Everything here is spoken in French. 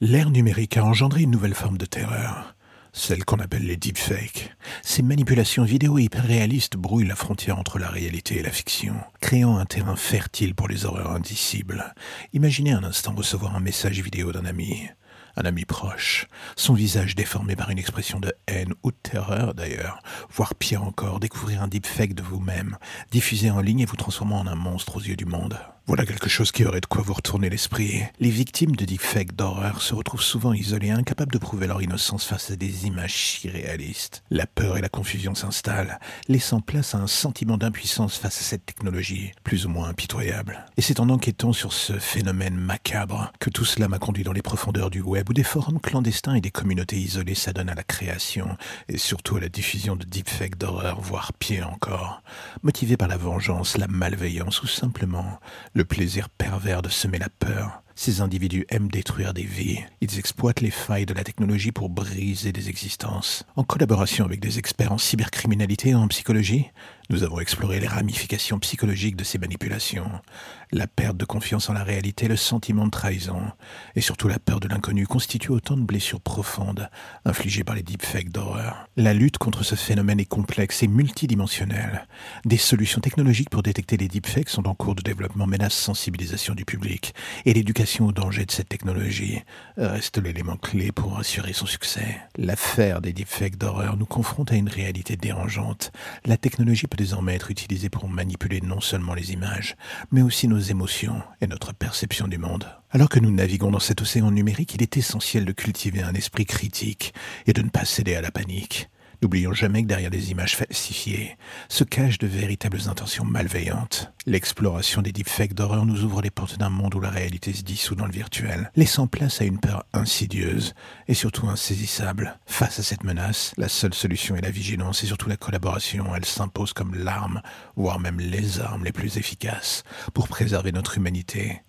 L'ère numérique a engendré une nouvelle forme de terreur, celle qu'on appelle les deepfakes. Ces manipulations vidéo hyper réalistes brouillent la frontière entre la réalité et la fiction, créant un terrain fertile pour les horreurs indicibles. Imaginez un instant recevoir un message vidéo d'un ami, un ami proche, son visage déformé par une expression de haine ou de terreur d'ailleurs, voire pire encore, découvrir un deepfake de vous-même, diffusé en ligne et vous transformant en un monstre aux yeux du monde. Voilà quelque chose qui aurait de quoi vous retourner l'esprit. Les victimes de deepfakes d'horreur se retrouvent souvent isolées, incapables de prouver leur innocence face à des images si réalistes. La peur et la confusion s'installent, laissant place à un sentiment d'impuissance face à cette technologie, plus ou moins impitoyable. Et c'est en enquêtant sur ce phénomène macabre que tout cela m'a conduit dans les profondeurs du web où des forums clandestins et des communautés isolées s'adonnent à la création et surtout à la diffusion de deepfakes d'horreur, voire pire encore, motivés par la vengeance, la malveillance ou simplement le plaisir pervers de semer la peur. Ces individus aiment détruire des vies. Ils exploitent les failles de la technologie pour briser des existences. En collaboration avec des experts en cybercriminalité et en psychologie, nous avons exploré les ramifications psychologiques de ces manipulations, la perte de confiance en la réalité, le sentiment de trahison, et surtout la peur de l'inconnu constituent autant de blessures profondes infligées par les deepfakes d'horreur. La lutte contre ce phénomène est complexe et multidimensionnelle. Des solutions technologiques pour détecter les deepfakes sont en cours de développement mais la sensibilisation du public et l'éducation au danger de cette technologie reste l'élément clé pour assurer son succès. L'affaire des deepfakes d'horreur nous confronte à une réalité dérangeante. La technologie peut désormais être utilisée pour manipuler non seulement les images, mais aussi nos émotions et notre perception du monde. Alors que nous naviguons dans cet océan numérique, il est essentiel de cultiver un esprit critique et de ne pas céder à la panique. N'oublions jamais que derrière les images falsifiées se cachent de véritables intentions malveillantes. L'exploration des deepfakes d'horreur nous ouvre les portes d'un monde où la réalité se dissout dans le virtuel, laissant place à une peur insidieuse et surtout insaisissable. Face à cette menace, la seule solution est la vigilance et surtout la collaboration. Elle s'impose comme l'arme, voire même les armes les plus efficaces pour préserver notre humanité